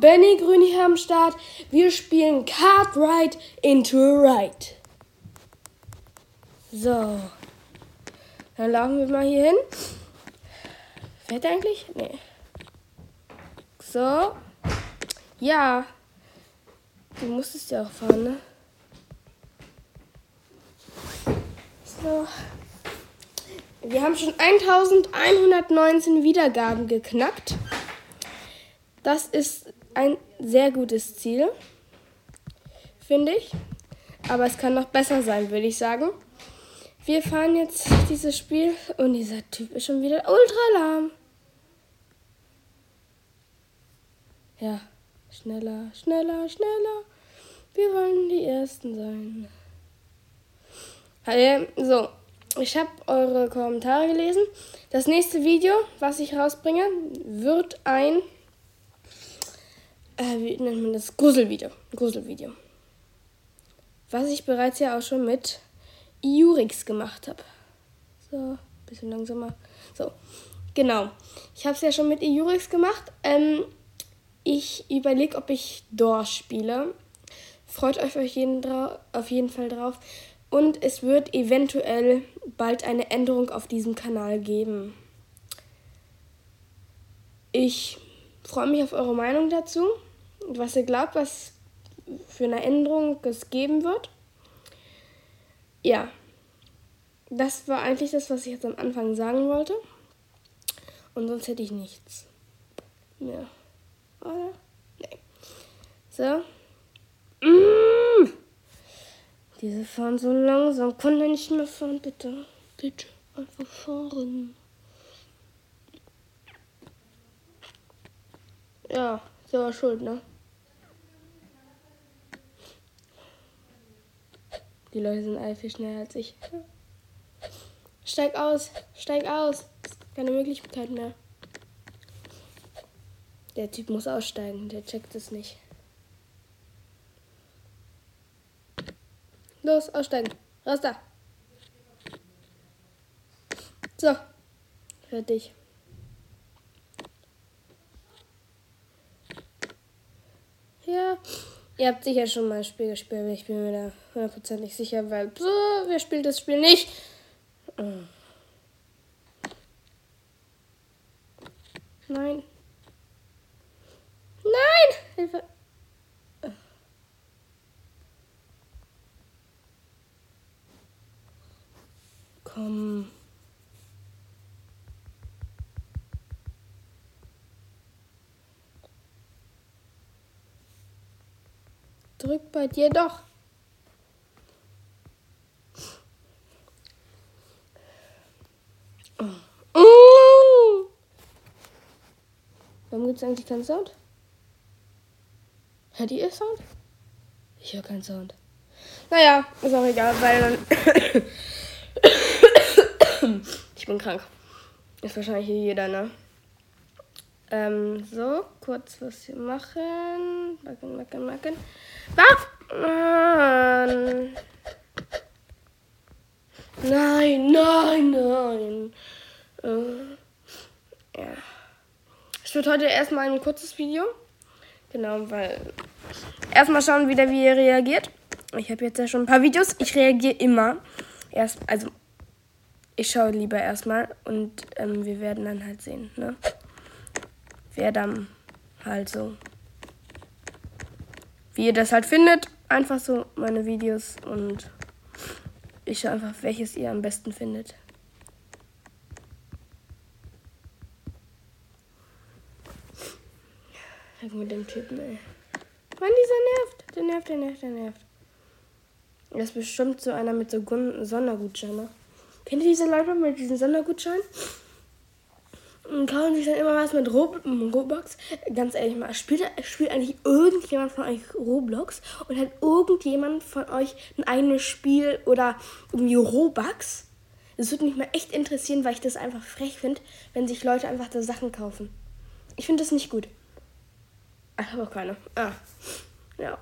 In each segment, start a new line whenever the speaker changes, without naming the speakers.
Benny Grün hier am Start. Wir spielen Card Ride into a Ride. So. Dann laufen wir mal hier hin. Fährt er eigentlich? Nee. So. Ja. Du musstest ja auch fahren, ne? So. Wir haben schon 1119 Wiedergaben geknackt. Das ist ein sehr gutes Ziel, finde ich. Aber es kann noch besser sein, würde ich sagen. Wir fahren jetzt dieses Spiel und dieser Typ ist schon wieder ultra lahm. Ja, schneller, schneller, schneller. Wir wollen die Ersten sein. So, ich habe eure Kommentare gelesen. Das nächste Video, was ich rausbringe, wird ein, äh, wie nennt man das? Gruselvideo. Gruselvideo. Was ich bereits ja auch schon mit Iurix gemacht habe. So, bisschen langsamer. So, genau. Ich habe es ja schon mit Iurix gemacht. Ähm, ich überlege, ob ich Dor spiele. Freut euch auf jeden, auf jeden Fall drauf. Und es wird eventuell bald eine Änderung auf diesem Kanal geben. Ich freue mich auf eure Meinung dazu. Was ihr glaubt, was für eine Änderung es geben wird. Ja, das war eigentlich das, was ich jetzt am Anfang sagen wollte. Und sonst hätte ich nichts mehr. Oder? Nee. So. Mmh. Diese fahren so langsam. Kann der nicht mehr fahren, bitte? Bitte, einfach fahren. Ja, selber schuld, ne? Die Leute sind alle viel schneller als ich. Steig aus, steig aus. Keine Möglichkeit mehr. Der Typ muss aussteigen, der checkt es nicht. Los, aussteigen. Raus da. So. Fertig. Ja. Ihr habt sicher schon mal ein Spiel gespielt, ich bin mir da hundertprozentig sicher, weil so, wer spielt das Spiel nicht? Nein. Nein! Hilfe! Komm. Drück bei dir doch. Oh. Warum gibt es eigentlich keinen Sound? Hört ihr Sound? Ich höre keinen Sound. Naja, ist auch egal, weil dann. ich bin krank. Ist wahrscheinlich jeder, ne? Ähm, so, kurz was hier machen. Machen, machen, machen. Mann! Nein, nein, nein. Äh, ja. Es wird heute erstmal ein kurzes Video. Genau, weil. Erstmal schauen wieder, wie ihr reagiert. Ich habe jetzt ja schon ein paar Videos. Ich reagiere immer. Erst, also ich schaue lieber erstmal und ähm, wir werden dann halt sehen, ne? Wer dann halt so. Wie ihr das halt findet. Einfach so meine Videos und ich schaue einfach, welches ihr am besten findet. Mit dem Typen, ey. Mann, dieser nervt. Der nervt, der nervt, der nervt. Das ist bestimmt so einer mit so Sondergutschein, ne? Kennt ihr diese Leute mit diesem Sondergutschein? Und kaufen sich dann immer was mit Roblox. Ganz ehrlich mal, spielt, spielt eigentlich irgendjemand von euch Roblox? Und hat irgendjemand von euch ein eigenes Spiel oder irgendwie Robux? Das würde mich mal echt interessieren, weil ich das einfach frech finde, wenn sich Leute einfach da Sachen kaufen. Ich finde das nicht gut. Ich habe auch keine. Ah. Ja.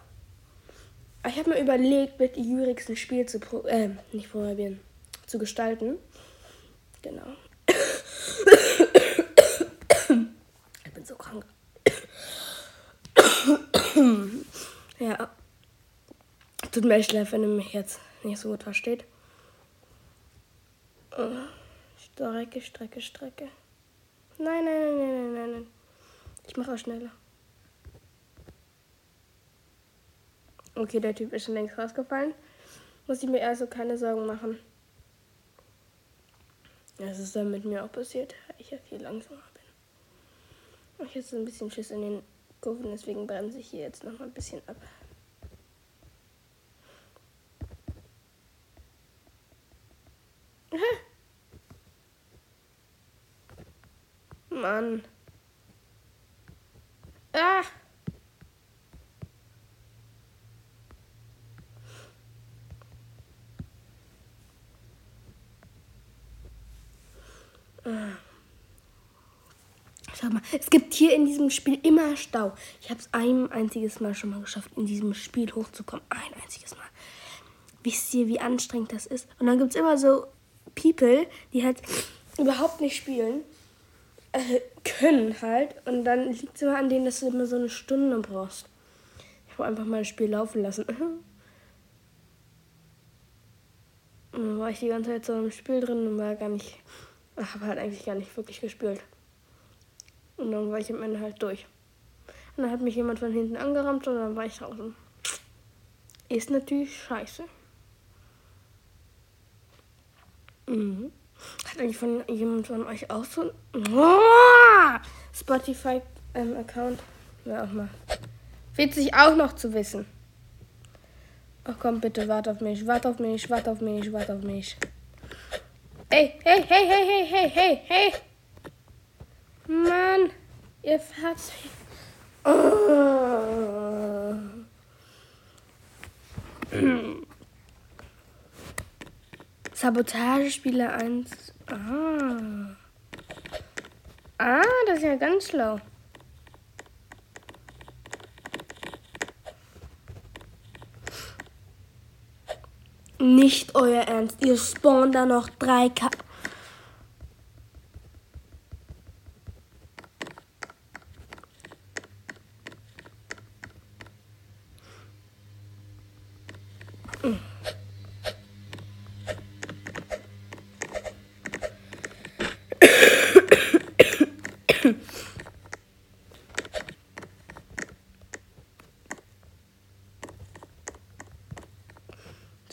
Ich habe mir überlegt, mit Jurix ein Spiel zu pro äh, nicht probieren zu gestalten. Genau. Ich bin so krank. ja. Tut mir echt leid, wenn ihr mich jetzt nicht so gut versteht. Strecke, Strecke, Strecke. Nein, nein, nein, nein, nein, nein. Ich mache auch schneller. Okay, der Typ ist schon längst rausgefallen. Muss ich mir also keine Sorgen machen. Das ist dann mit mir auch passiert, weil ich ja viel langsamer bin. Ich jetzt ein bisschen Schiss in den Kurven, deswegen bremse ich hier jetzt noch mal ein bisschen ab. Mann. Ah! Schau mal, es gibt hier in diesem Spiel immer Stau. Ich habe es ein einziges Mal schon mal geschafft, in diesem Spiel hochzukommen. Ein einziges Mal. Wisst ihr, wie anstrengend das ist? Und dann gibt es immer so People, die halt überhaupt nicht spielen äh, können halt. Und dann liegt es immer an denen, dass du immer so eine Stunde brauchst. Ich habe einfach mal das Spiel laufen lassen. Und dann war ich die ganze Zeit so im Spiel drin und war gar nicht. Habe halt eigentlich gar nicht wirklich gespielt. Und dann war ich am Ende halt durch. Und dann hat mich jemand von hinten angerammt und dann war ich draußen. Ist natürlich scheiße. Mhm. Hat eigentlich von jemand von euch auch so ein! Spotify-Account? Ähm, ja, auch mal. Witzig auch noch zu wissen. Ach komm, bitte, warte auf mich, warte auf mich, warte auf mich, warte auf mich. Hey, hey, hey, hey, hey, hey, hey, hey. Mann, ihr fahrt. Oh. Sabotagespieler 1. Ah. Ah, das ist ja ganz schlau. Nicht euer Ernst. Ihr spawnt da noch drei K.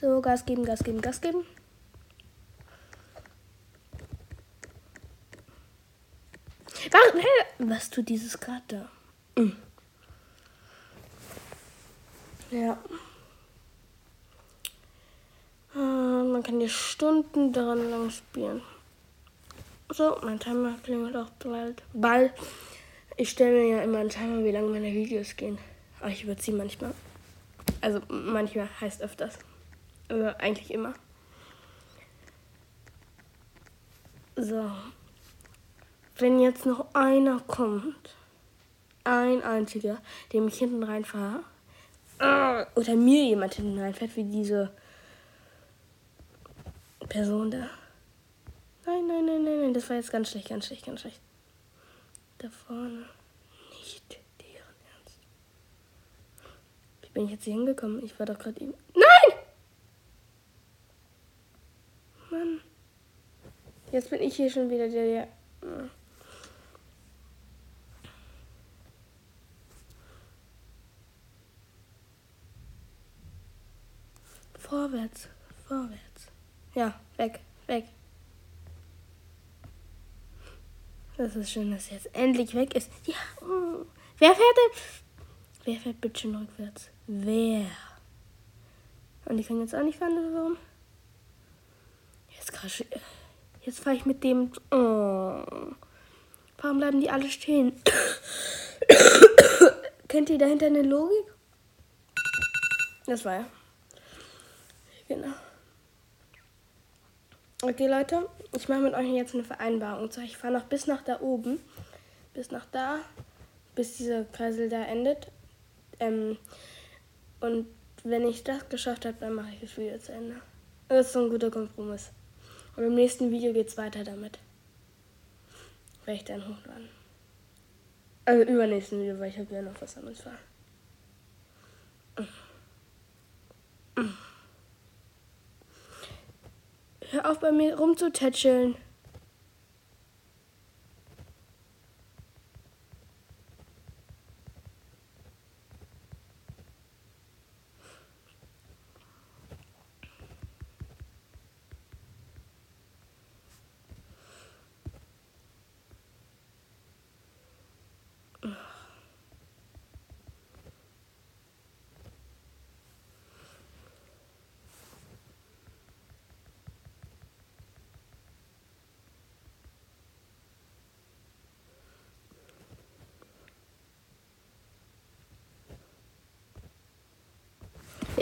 So, Gas geben, Gas geben, Gas geben. Was tut dieses gerade da? Mhm. Ja. Ah, man kann hier Stunden daran lang spielen. So, mein Timer klingelt auch bald. Ball. Ich stelle mir ja immer einen Timer, wie lange meine Videos gehen. Aber ich überziehe manchmal. Also manchmal heißt öfters. Also eigentlich immer. So. Wenn jetzt noch einer kommt, ein einziger, dem ich hinten reinfahre, äh, oder mir jemand hinten reinfährt, wie diese Person da. Nein, nein, nein, nein, nein, das war jetzt ganz schlecht, ganz schlecht, ganz schlecht. Da vorne. Nicht deren Ernst. Wie bin ich jetzt hier hingekommen? Ich war doch gerade eben. Mann. Jetzt bin ich hier schon wieder der, der. Hm. Vorwärts, vorwärts. Ja, weg, weg. Das ist schön, dass jetzt endlich weg ist. Ja. Oh. Wer fährt denn? Wer fährt bitte schon rückwärts? Wer? Und die können jetzt auch nicht fahren, warum? Jetzt, jetzt fahre ich mit dem. Oh. Warum bleiben die alle stehen? Kennt ihr dahinter eine Logik? Das war ja. Genau. Okay, Leute, ich mache mit euch jetzt eine Vereinbarung. Ich fahre noch bis nach da oben. Bis nach da. Bis dieser Kreisel da endet. Ähm, und wenn ich das geschafft habe, dann mache ich das Video zu Ende. Das ist so ein guter Kompromiss. Und im nächsten Video geht es weiter damit. Werde ich dann hochladen. Also übernächsten Video, weil ich habe ja noch was anderes vor. Hör auf bei mir rumzutätscheln.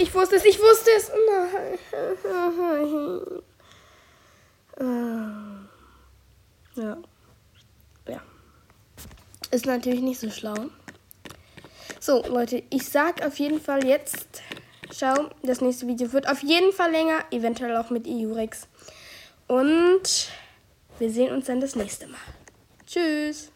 Ich wusste es, ich wusste es. Nein. Ja. Ja. Ist natürlich nicht so schlau. So, Leute, ich sag auf jeden Fall jetzt, schau, das nächste Video wird auf jeden Fall länger, eventuell auch mit Iurex. Und wir sehen uns dann das nächste Mal. Tschüss.